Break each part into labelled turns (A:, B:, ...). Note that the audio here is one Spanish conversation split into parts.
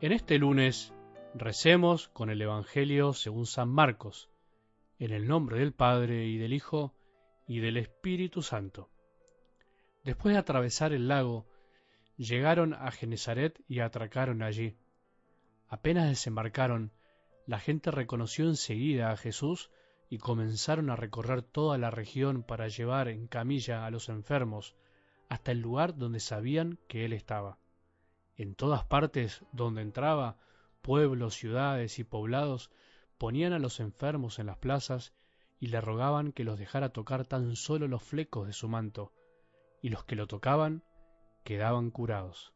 A: En este lunes recemos con el Evangelio según San Marcos, en el nombre del Padre y del Hijo y del Espíritu Santo. Después de atravesar el lago, llegaron a Genezaret y atracaron allí. Apenas desembarcaron, la gente reconoció enseguida a Jesús y comenzaron a recorrer toda la región para llevar en camilla a los enfermos hasta el lugar donde sabían que él estaba. En todas partes donde entraba, pueblos, ciudades y poblados ponían a los enfermos en las plazas y le rogaban que los dejara tocar tan solo los flecos de su manto, y los que lo tocaban quedaban curados.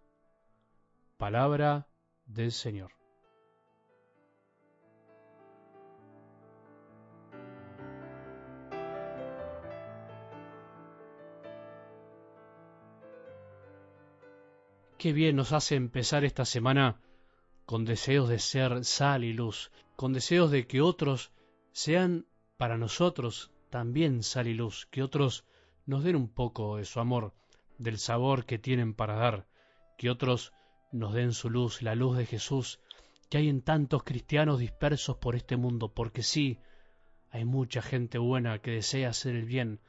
A: Palabra del Señor. Qué bien nos hace empezar esta semana con deseos de ser sal y luz, con deseos de que otros sean para nosotros también sal y luz, que otros nos den un poco de su amor, del sabor que tienen para dar, que otros nos den su luz, la luz de Jesús, que hay en tantos cristianos dispersos por este mundo, porque sí, hay mucha gente buena que desea hacer el bien.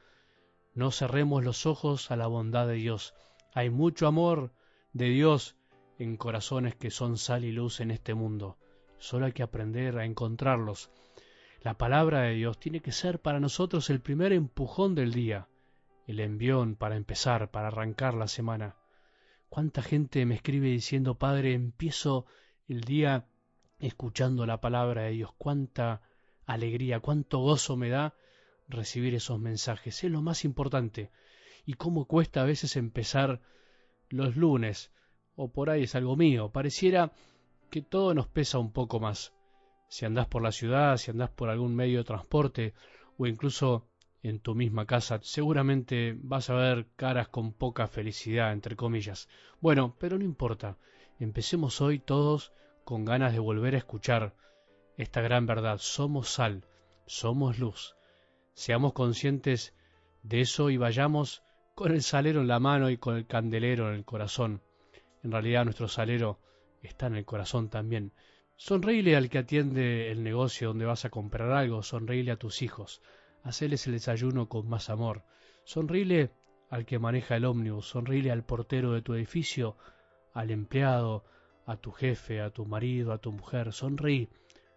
A: No cerremos los ojos a la bondad de Dios. Hay mucho amor, de Dios en corazones que son sal y luz en este mundo. Solo hay que aprender a encontrarlos. La palabra de Dios tiene que ser para nosotros el primer empujón del día, el envión para empezar, para arrancar la semana. ¿Cuánta gente me escribe diciendo, Padre, empiezo el día escuchando la palabra de Dios? ¿Cuánta alegría, cuánto gozo me da recibir esos mensajes? Es lo más importante. Y cómo cuesta a veces empezar los lunes, o por ahí es algo mío, pareciera que todo nos pesa un poco más. Si andás por la ciudad, si andás por algún medio de transporte, o incluso en tu misma casa, seguramente vas a ver caras con poca felicidad, entre comillas. Bueno, pero no importa. Empecemos hoy todos con ganas de volver a escuchar esta gran verdad. Somos sal, somos luz. Seamos conscientes de eso y vayamos con el salero en la mano y con el candelero en el corazón. En realidad nuestro salero está en el corazón también. Sonreíle al que atiende el negocio donde vas a comprar algo, sonreíle a tus hijos, haceles el desayuno con más amor, sonreíle al que maneja el ómnibus, sonreíle al portero de tu edificio, al empleado, a tu jefe, a tu marido, a tu mujer, sonreí.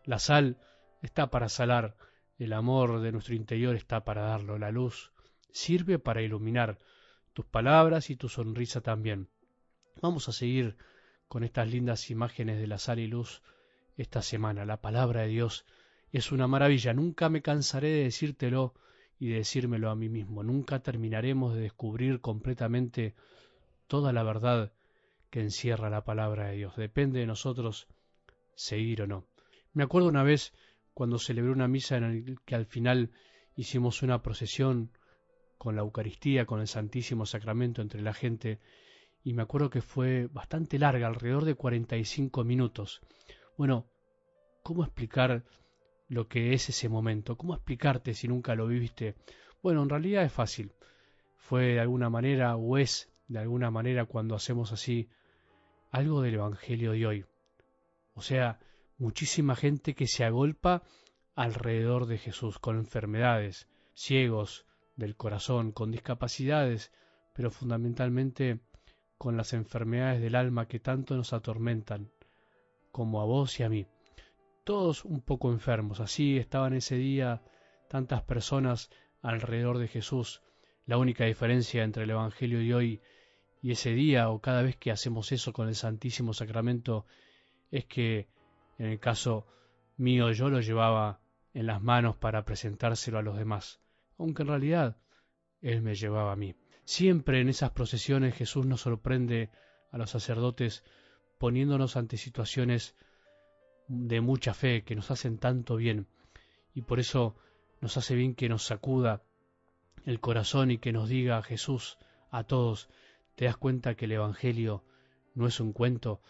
A: La sal está para salar, el amor de nuestro interior está para darlo, la luz sirve para iluminar tus palabras y tu sonrisa también. Vamos a seguir con estas lindas imágenes de la sal y luz esta semana. La palabra de Dios es una maravilla. Nunca me cansaré de decírtelo y de decírmelo a mí mismo. Nunca terminaremos de descubrir completamente toda la verdad que encierra la palabra de Dios. Depende de nosotros seguir o no. Me acuerdo una vez cuando celebré una misa en la que al final hicimos una procesión con la Eucaristía, con el Santísimo Sacramento entre la gente, y me acuerdo que fue bastante larga, alrededor de 45 minutos. Bueno, ¿cómo explicar lo que es ese momento? ¿Cómo explicarte si nunca lo viviste? Bueno, en realidad es fácil. Fue de alguna manera, o es de alguna manera cuando hacemos así, algo del Evangelio de hoy. O sea, muchísima gente que se agolpa alrededor de Jesús, con enfermedades, ciegos, del corazón, con discapacidades, pero fundamentalmente con las enfermedades del alma que tanto nos atormentan, como a vos y a mí. Todos un poco enfermos, así estaban ese día tantas personas alrededor de Jesús. La única diferencia entre el Evangelio de hoy y ese día o cada vez que hacemos eso con el Santísimo Sacramento es que en el caso mío yo lo llevaba en las manos para presentárselo a los demás aunque en realidad Él me llevaba a mí. Siempre en esas procesiones Jesús nos sorprende a los sacerdotes poniéndonos ante situaciones de mucha fe que nos hacen tanto bien y por eso nos hace bien que nos sacuda el corazón y que nos diga a Jesús a todos, te das cuenta que el Evangelio no es un cuento,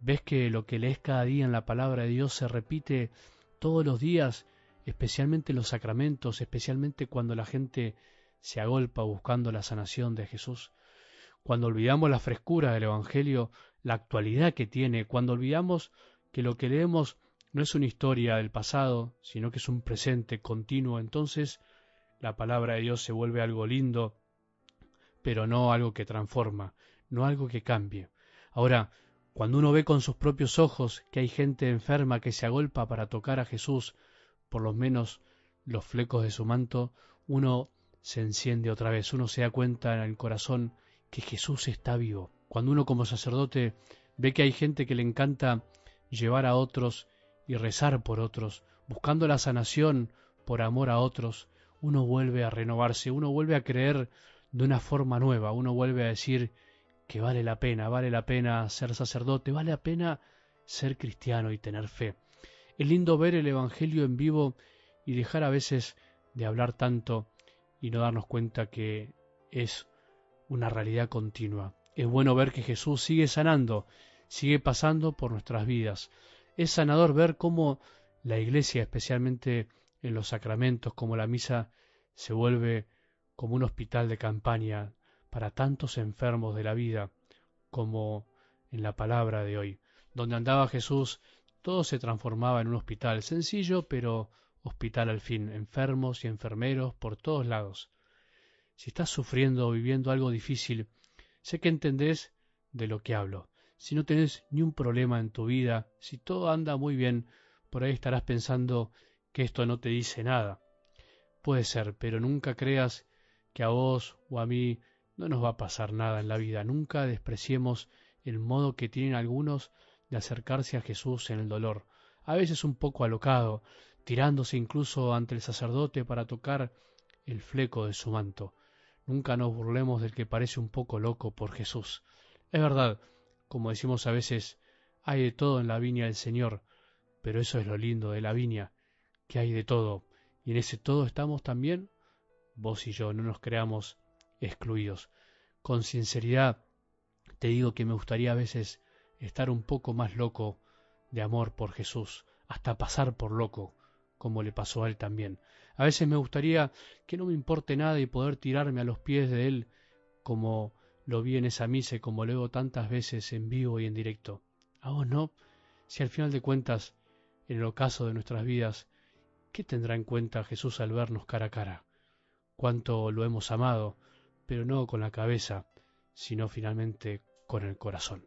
A: ves que lo que lees cada día en la palabra de Dios se repite todos los días especialmente los sacramentos, especialmente cuando la gente se agolpa buscando la sanación de Jesús. Cuando olvidamos la frescura del Evangelio, la actualidad que tiene, cuando olvidamos que lo que leemos no es una historia del pasado, sino que es un presente continuo, entonces la palabra de Dios se vuelve algo lindo, pero no algo que transforma, no algo que cambie. Ahora, cuando uno ve con sus propios ojos que hay gente enferma que se agolpa para tocar a Jesús, por lo menos los flecos de su manto, uno se enciende otra vez, uno se da cuenta en el corazón que Jesús está vivo. Cuando uno como sacerdote ve que hay gente que le encanta llevar a otros y rezar por otros, buscando la sanación por amor a otros, uno vuelve a renovarse, uno vuelve a creer de una forma nueva, uno vuelve a decir que vale la pena, vale la pena ser sacerdote, vale la pena ser cristiano y tener fe. Es lindo ver el Evangelio en vivo y dejar a veces de hablar tanto y no darnos cuenta que es una realidad continua. Es bueno ver que Jesús sigue sanando, sigue pasando por nuestras vidas. Es sanador ver cómo la iglesia, especialmente en los sacramentos, como la misa, se vuelve como un hospital de campaña para tantos enfermos de la vida, como en la palabra de hoy. Donde andaba Jesús, todo se transformaba en un hospital, sencillo, pero hospital al fin, enfermos y enfermeros por todos lados. Si estás sufriendo o viviendo algo difícil, sé que entendés de lo que hablo. Si no tenés ni un problema en tu vida, si todo anda muy bien, por ahí estarás pensando que esto no te dice nada. Puede ser, pero nunca creas que a vos o a mí no nos va a pasar nada en la vida. Nunca despreciemos el modo que tienen algunos de acercarse a Jesús en el dolor, a veces un poco alocado, tirándose incluso ante el sacerdote para tocar el fleco de su manto. Nunca nos burlemos del que parece un poco loco por Jesús. Es verdad, como decimos a veces, hay de todo en la viña del Señor, pero eso es lo lindo de la viña, que hay de todo, y en ese todo estamos también vos y yo, no nos creamos excluidos. Con sinceridad te digo que me gustaría a veces estar un poco más loco de amor por Jesús, hasta pasar por loco, como le pasó a él también. A veces me gustaría que no me importe nada y poder tirarme a los pies de él como lo vi en esa misa como lo veo tantas veces en vivo y en directo. ¿A no? Si al final de cuentas, en el ocaso de nuestras vidas, ¿qué tendrá en cuenta Jesús al vernos cara a cara? Cuánto lo hemos amado, pero no con la cabeza, sino finalmente con el corazón.